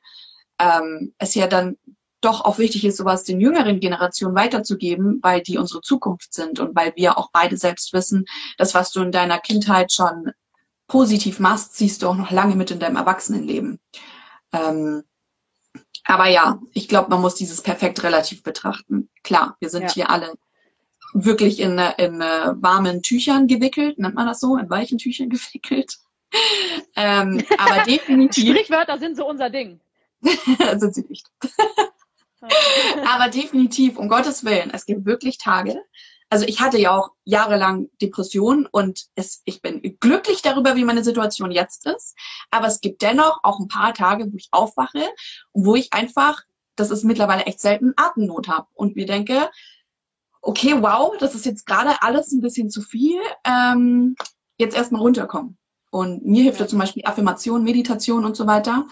ähm, es ja dann doch auch wichtig ist, sowas den jüngeren Generationen weiterzugeben, weil die unsere Zukunft sind und weil wir auch beide selbst wissen, dass was du in deiner Kindheit schon positiv machst, siehst du auch noch lange mit in deinem Erwachsenenleben. Ähm, aber ja, ich glaube, man muss dieses perfekt relativ betrachten. Klar, wir sind ja. hier alle wirklich in, in uh, warmen Tüchern gewickelt, nennt man das so, in weichen Tüchern *laughs* gewickelt. ähm, aber *laughs* definitiv. Sprichwörter sind so unser Ding. *laughs* sind sie nicht. *laughs* Aber definitiv, um Gottes Willen, es gibt wirklich Tage. Also ich hatte ja auch jahrelang Depressionen und es, ich bin glücklich darüber, wie meine Situation jetzt ist. Aber es gibt dennoch auch ein paar Tage, wo ich aufwache und wo ich einfach, das ist mittlerweile echt selten, Atemnot habe und mir denke, okay, wow, das ist jetzt gerade alles ein bisschen zu viel. Ähm, jetzt erstmal runterkommen. Und mir hilft ja zum Beispiel Affirmation, Meditation und so weiter.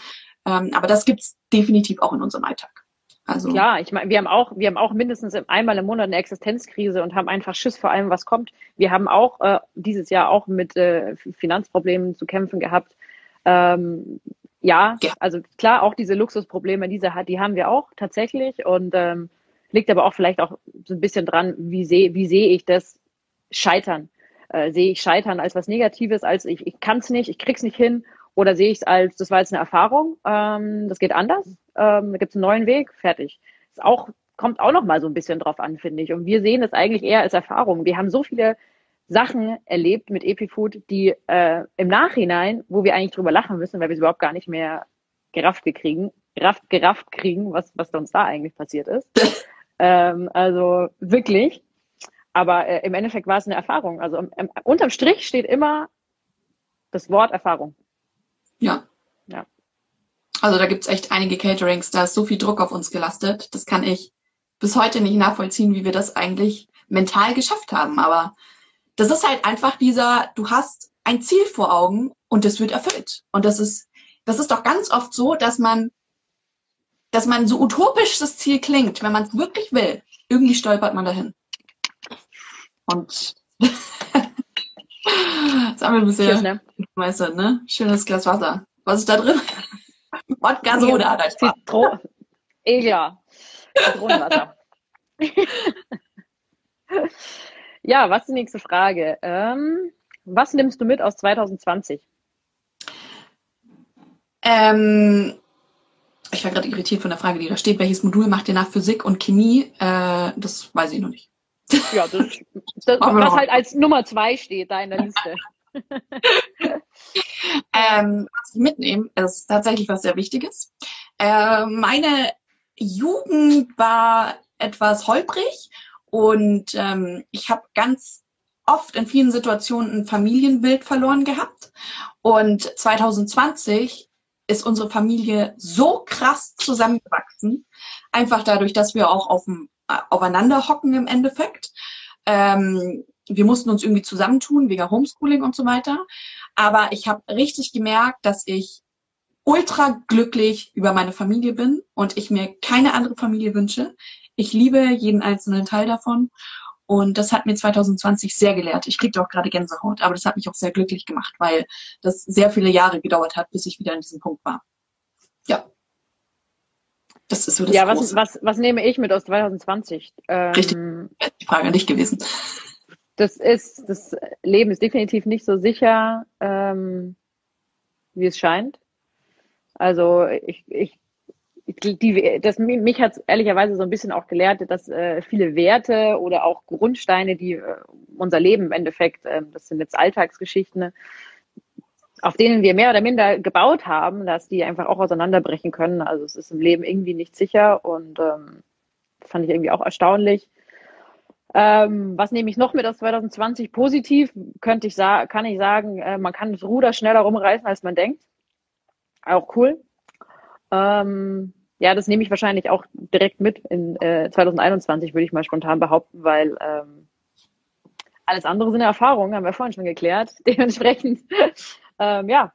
Ähm, aber das gibt's definitiv auch in unserem Alltag. Also Klar, ich meine, wir haben auch, wir haben auch mindestens einmal im Monat eine Existenzkrise und haben einfach Schiss vor allem, was kommt. Wir haben auch äh, dieses Jahr auch mit äh, Finanzproblemen zu kämpfen gehabt. Ähm, ja, ja, also klar, auch diese Luxusprobleme, diese hat, die haben wir auch tatsächlich und ähm, liegt aber auch vielleicht auch so ein bisschen dran, wie sehe, wie sehe ich das Scheitern? Äh, sehe ich Scheitern als was Negatives, als ich, ich kann es nicht, ich krieg's nicht hin Oder sehe ich es als, das war jetzt eine Erfahrung, ähm, das geht anders, ähm, da gibt es einen neuen Weg, fertig. Ist auch, kommt auch noch mal so ein bisschen drauf an, finde ich. Und wir sehen es eigentlich eher als Erfahrung. Wir haben so viele Sachen erlebt mit EpiFood, die äh, im Nachhinein, wo wir eigentlich drüber lachen müssen, weil wir es überhaupt gar nicht mehr gerafft kriegen, gerafft, gerafft kriegen, was, was uns da eigentlich passiert ist. *laughs* ähm, also wirklich. Aber äh, im Endeffekt war es eine Erfahrung. Also im, im, unterm Strich steht immer das Wort Erfahrung. Ja. Ja. Also da gibt's echt einige Caterings, da ist so viel Druck auf uns gelastet. Das kann ich bis heute nicht nachvollziehen, wie wir das eigentlich mental geschafft haben. Aber das ist halt einfach dieser, du hast ein Ziel vor Augen und das wird erfüllt. Und das ist, das ist doch ganz oft so, dass man, dass man so utopisch das Ziel klingt, wenn man es wirklich will, irgendwie stolpert man dahin. Und *laughs* Sammel ein bisschen, ne? ne? Schönes Glas Wasser. Was ist da drin? *laughs* Wodka Soda. Zitro ja. Zitronenwasser. ja, was ist die nächste Frage? Ähm, was nimmst du mit aus 2020? Ähm, ich war gerade irritiert von der Frage, die da steht. Welches Modul macht ihr nach Physik und Chemie? Äh, das weiß ich noch nicht. Ja, das, das was halt als Nummer zwei steht da in der Liste. *laughs* ähm, was ich mitnehme, ist tatsächlich was sehr Wichtiges. Äh, meine Jugend war etwas holprig und ähm, ich habe ganz oft in vielen Situationen ein Familienbild verloren gehabt. Und 2020 ist unsere Familie so krass zusammengewachsen, einfach dadurch, dass wir auch auf dem aufeinander hocken im Endeffekt. Ähm, wir mussten uns irgendwie zusammentun wegen Homeschooling und so weiter. Aber ich habe richtig gemerkt, dass ich ultra glücklich über meine Familie bin und ich mir keine andere Familie wünsche. Ich liebe jeden einzelnen Teil davon. Und das hat mir 2020 sehr gelehrt. Ich kriegte auch gerade Gänsehaut, aber das hat mich auch sehr glücklich gemacht, weil das sehr viele Jahre gedauert hat, bis ich wieder an diesem Punkt war. Ja. Das ist so das Ja, was, was, was nehme ich mit aus 2020? Ähm, Richtig. Die Frage an dich gewesen. Das ist, das Leben ist definitiv nicht so sicher, ähm, wie es scheint. Also ich, ich die, das, mich hat ehrlicherweise so ein bisschen auch gelehrt, dass äh, viele Werte oder auch Grundsteine, die äh, unser Leben im Endeffekt, äh, das sind jetzt Alltagsgeschichten, ne, auf denen wir mehr oder minder gebaut haben, dass die einfach auch auseinanderbrechen können. Also es ist im Leben irgendwie nicht sicher und ähm, fand ich irgendwie auch erstaunlich. Ähm, was nehme ich noch mit aus 2020? Positiv könnte ich kann ich sagen, äh, man kann das Ruder schneller rumreißen, als man denkt. Auch cool. Ähm, ja, das nehme ich wahrscheinlich auch direkt mit in äh, 2021, würde ich mal spontan behaupten, weil ähm, alles andere sind Erfahrungen, haben wir vorhin schon geklärt. *laughs* Dementsprechend ähm, ja,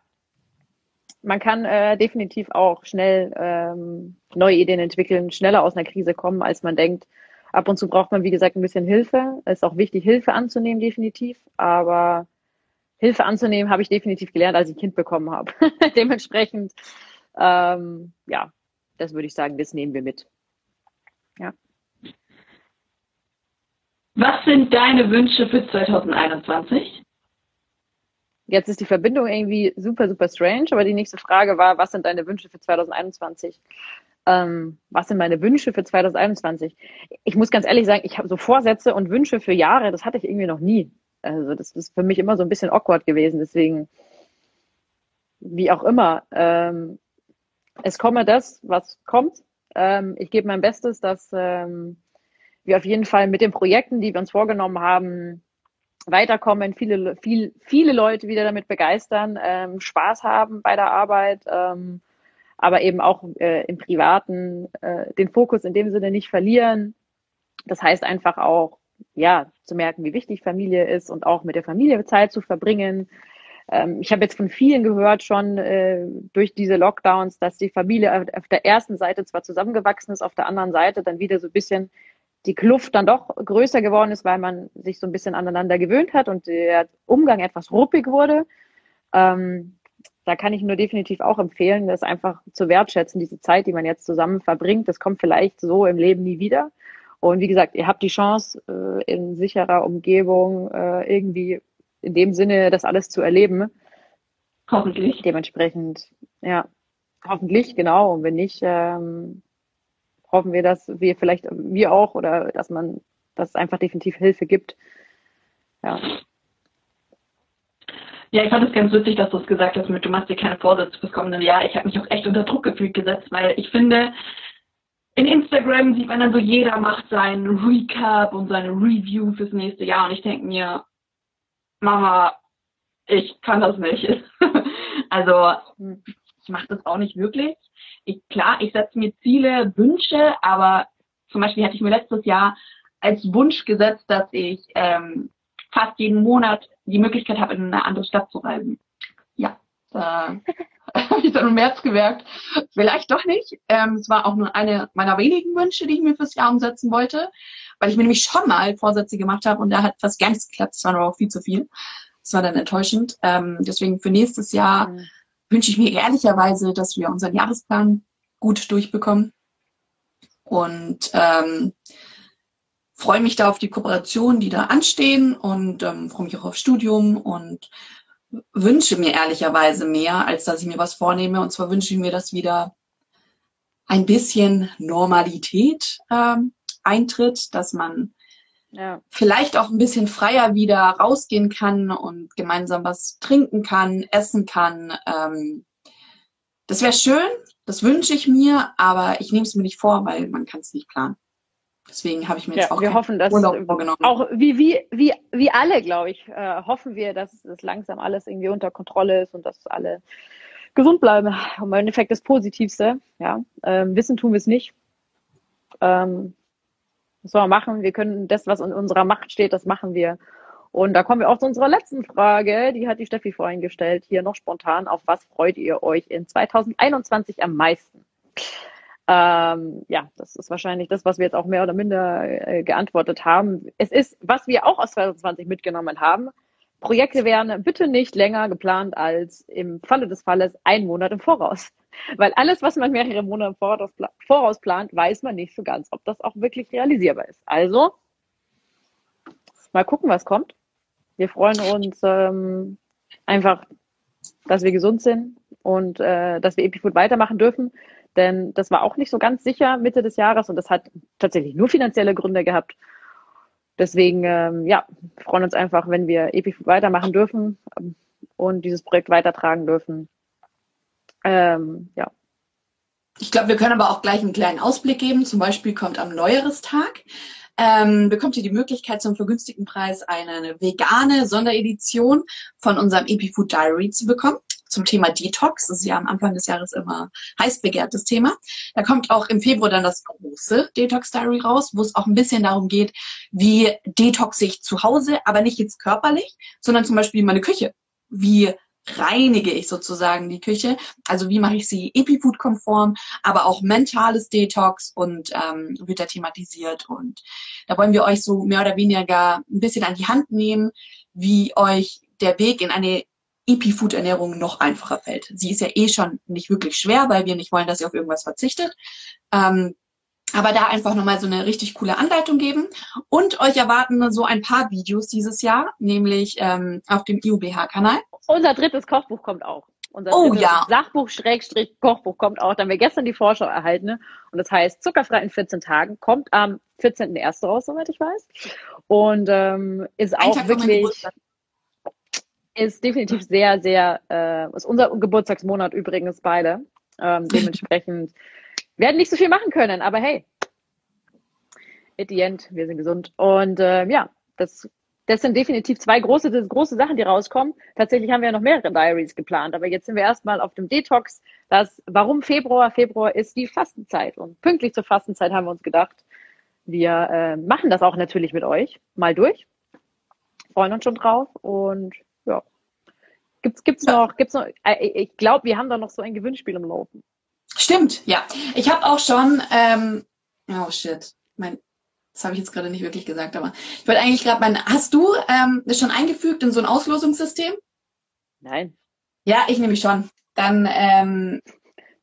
man kann äh, definitiv auch schnell ähm, neue Ideen entwickeln, schneller aus einer Krise kommen, als man denkt. Ab und zu braucht man, wie gesagt, ein bisschen Hilfe. Es ist auch wichtig, Hilfe anzunehmen, definitiv. Aber Hilfe anzunehmen habe ich definitiv gelernt, als ich ein Kind bekommen habe. *laughs* Dementsprechend, ähm, ja, das würde ich sagen, das nehmen wir mit. Ja. Was sind deine Wünsche für 2021? Jetzt ist die Verbindung irgendwie super, super strange, aber die nächste Frage war, was sind deine Wünsche für 2021? Ähm, was sind meine Wünsche für 2021? Ich muss ganz ehrlich sagen, ich habe so Vorsätze und Wünsche für Jahre, das hatte ich irgendwie noch nie. Also das ist für mich immer so ein bisschen awkward gewesen. Deswegen, wie auch immer, ähm, es komme das, was kommt. Ähm, ich gebe mein Bestes, dass ähm, wir auf jeden Fall mit den Projekten, die wir uns vorgenommen haben, weiterkommen, viele, viel, viele Leute wieder damit begeistern, ähm, Spaß haben bei der Arbeit, ähm, aber eben auch äh, im Privaten äh, den Fokus in dem Sinne nicht verlieren. Das heißt einfach auch, ja, zu merken, wie wichtig Familie ist und auch mit der Familie Zeit zu verbringen. Ähm, ich habe jetzt von vielen gehört schon äh, durch diese Lockdowns, dass die Familie auf der ersten Seite zwar zusammengewachsen ist, auf der anderen Seite dann wieder so ein bisschen die Kluft dann doch größer geworden ist, weil man sich so ein bisschen aneinander gewöhnt hat und der Umgang etwas ruppig wurde. Ähm, da kann ich nur definitiv auch empfehlen, das einfach zu wertschätzen, diese Zeit, die man jetzt zusammen verbringt. Das kommt vielleicht so im Leben nie wieder. Und wie gesagt, ihr habt die Chance, äh, in sicherer Umgebung äh, irgendwie in dem Sinne das alles zu erleben. Hoffentlich. Dementsprechend, ja, hoffentlich, genau. Und wenn nicht, ähm, hoffen wir, dass wir vielleicht, wir auch, oder dass man, dass es einfach definitiv Hilfe gibt. Ja. Ja, ich fand es ganz witzig, dass du es gesagt hast mit, du machst dir keine Vorsätze fürs kommende Jahr. Ich habe mich auch echt unter Druck gefühlt gesetzt, weil ich finde, in Instagram sieht man dann so, jeder macht seinen Recap und seine Review fürs nächste Jahr und ich denke mir, Mama, ich kann das nicht. *laughs* also ich mache das auch nicht wirklich. Ich, klar, ich setze mir Ziele, Wünsche, aber zum Beispiel hatte ich mir letztes Jahr als Wunsch gesetzt, dass ich ähm, fast jeden Monat die Möglichkeit habe, in eine andere Stadt zu reisen. Ja, da *laughs* habe ich dann im März gemerkt, vielleicht doch nicht. Ähm, es war auch nur eine meiner wenigen Wünsche, die ich mir fürs Jahr umsetzen wollte, weil ich mir nämlich schon mal Vorsätze gemacht habe und da hat fast gar nichts geklappt. Das war aber auch viel zu viel. Das war dann enttäuschend. Ähm, deswegen für nächstes Jahr mhm. Wünsche ich mir ehrlicherweise, dass wir unseren Jahresplan gut durchbekommen. Und ähm, freue mich da auf die Kooperationen, die da anstehen und ähm, freue mich auch auf Studium und wünsche mir ehrlicherweise mehr, als dass ich mir was vornehme. Und zwar wünsche ich mir, dass wieder ein bisschen Normalität ähm, eintritt, dass man ja. vielleicht auch ein bisschen freier wieder rausgehen kann und gemeinsam was trinken kann, essen kann. Ähm, das wäre schön, das wünsche ich mir, aber ich nehme es mir nicht vor, weil man kann es nicht planen. Deswegen habe ich mir ja, jetzt auch wir hoffen, dass Urlaub vorgenommen. Auch wie, wie, wie, wie alle, glaube ich, äh, hoffen wir, dass es langsam alles irgendwie unter Kontrolle ist und dass alle gesund bleiben. Im Endeffekt das Positivste. Ja, ähm, wissen tun wir es nicht. Ähm, was soll machen? Wir können das, was in unserer Macht steht, das machen wir. Und da kommen wir auch zu unserer letzten Frage. Die hat die Steffi vorhin gestellt. Hier noch spontan. Auf was freut ihr euch in 2021 am meisten? Ähm, ja, das ist wahrscheinlich das, was wir jetzt auch mehr oder minder äh, geantwortet haben. Es ist, was wir auch aus 2020 mitgenommen haben. Projekte werden bitte nicht länger geplant als im Falle des Falles ein Monat im Voraus. Weil alles, was man mehrere Monate im Voraus plant, weiß man nicht so ganz, ob das auch wirklich realisierbar ist. Also, mal gucken, was kommt. Wir freuen uns ähm, einfach, dass wir gesund sind und äh, dass wir EpiFood weitermachen dürfen. Denn das war auch nicht so ganz sicher Mitte des Jahres und das hat tatsächlich nur finanzielle Gründe gehabt. Deswegen, ähm, ja, freuen uns einfach, wenn wir EPI weitermachen dürfen ähm, und dieses Projekt weitertragen dürfen. Ähm, ja. Ich glaube, wir können aber auch gleich einen kleinen Ausblick geben. Zum Beispiel kommt am Neujahrestag ähm, bekommt ihr die Möglichkeit, zum vergünstigten Preis eine vegane Sonderedition von unserem EpiFood Diary zu bekommen zum Thema Detox. Das ist ja am Anfang des Jahres immer heiß begehrtes Thema. Da kommt auch im Februar dann das große Detox Diary raus, wo es auch ein bisschen darum geht, wie detoxe ich zu Hause, aber nicht jetzt körperlich, sondern zum Beispiel meine Küche. Wie reinige ich sozusagen die Küche. Also wie mache ich sie Epifood-konform, aber auch mentales Detox und ähm, wird da thematisiert. Und da wollen wir euch so mehr oder weniger ein bisschen an die Hand nehmen, wie euch der Weg in eine Epi-Food-Ernährung noch einfacher fällt. Sie ist ja eh schon nicht wirklich schwer, weil wir nicht wollen, dass ihr auf irgendwas verzichtet. Ähm, aber da einfach nochmal so eine richtig coole Anleitung geben. Und euch erwarten so ein paar Videos dieses Jahr, nämlich ähm, auf dem IUBH-Kanal. Unser drittes Kochbuch kommt auch. Unser oh ja. Sachbuch Schrägstrich Kochbuch kommt auch. Da haben wir gestern die Vorschau erhalten. Und das heißt Zuckerfrei in 14 Tagen. Kommt am 14.01. raus, soweit ich weiß. Und ähm, ist auch wirklich ist definitiv sehr, sehr, äh, ist unser Geburtstagsmonat übrigens beide. Ähm, *laughs* dementsprechend werden nicht so viel machen können, aber hey, at the end, wir sind gesund. Und äh, ja, das, das sind definitiv zwei große, große Sachen, die rauskommen. Tatsächlich haben wir ja noch mehrere Diaries geplant, aber jetzt sind wir erstmal auf dem Detox. Das, warum Februar? Februar ist die Fastenzeit. Und pünktlich zur Fastenzeit haben wir uns gedacht, wir äh, machen das auch natürlich mit euch mal durch. Freuen uns schon drauf und. Gibt's, gibt's noch, gibt's noch, äh, ich glaube, wir haben da noch so ein Gewinnspiel im Laufen. Stimmt, ja. Ich habe auch schon, ähm, oh shit, mein, das habe ich jetzt gerade nicht wirklich gesagt, aber ich wollte eigentlich gerade mein, hast du ähm, das schon eingefügt in so ein Auslosungssystem? Nein. Ja, ich nehme schon. Dann, ähm,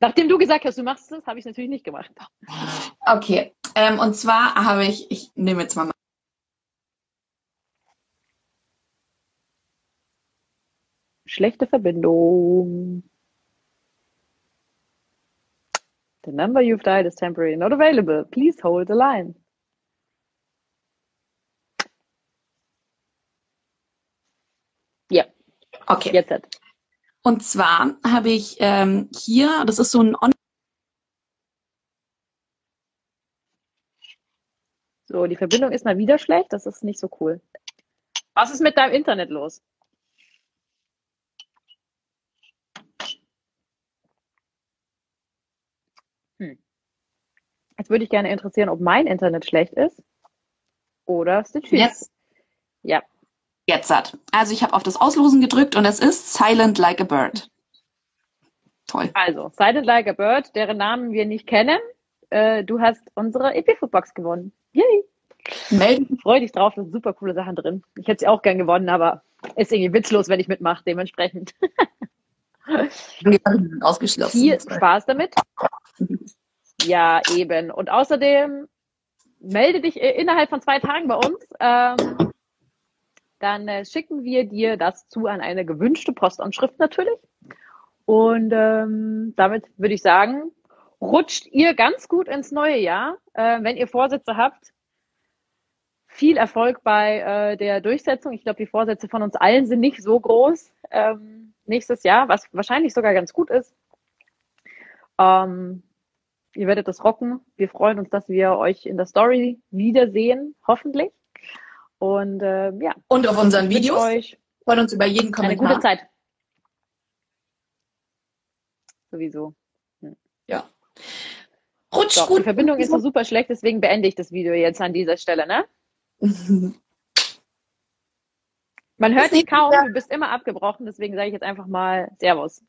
Nachdem du gesagt hast, du machst das, habe ich natürlich nicht gemacht. Okay. Ähm, und zwar habe ich, ich nehme jetzt mal schlechte Verbindung. The number you've dialed is temporarily not available. Please hold the line. Ja, Okay. jetzt hat. Und zwar habe ich ähm, hier, das ist so ein On So, die Verbindung ist mal wieder schlecht. Das ist nicht so cool. Was ist mit deinem Internet los? Jetzt würde ich gerne interessieren, ob mein Internet schlecht ist oder Stitchys. jetzt, Ja, jetzt hat. Also ich habe auf das Auslosen gedrückt und es ist Silent Like a Bird. Toll. also Silent Like a Bird, deren Namen wir nicht kennen. Äh, du hast unsere EP-Food-Box gewonnen. Yay! Melden. Freu dich drauf, da sind super coole Sachen drin. Ich hätte sie auch gern gewonnen, aber ist irgendwie witzlos, wenn ich mitmache, dementsprechend. Ausgeschlossen. Viel Spaß damit. *laughs* Ja, eben. Und außerdem melde dich äh, innerhalb von zwei Tagen bei uns. Ähm, dann äh, schicken wir dir das zu an eine gewünschte Postanschrift natürlich. Und ähm, damit würde ich sagen, rutscht ihr ganz gut ins neue Jahr. Äh, wenn ihr Vorsätze habt, viel Erfolg bei äh, der Durchsetzung. Ich glaube, die Vorsätze von uns allen sind nicht so groß ähm, nächstes Jahr, was wahrscheinlich sogar ganz gut ist. Ähm, ihr werdet das rocken. Wir freuen uns, dass wir euch in der Story wiedersehen, hoffentlich. Und äh, ja, Und auf unseren Videos. euch Freuen uns über jeden eine Kommentar. gute Zeit. Sowieso. Rutscht So, gut. die Verbindung ist so super schlecht, deswegen beende ich das Video jetzt an dieser Stelle, ne? *laughs* Man hört dich kaum, du bist immer abgebrochen, deswegen sage ich jetzt einfach mal Servus.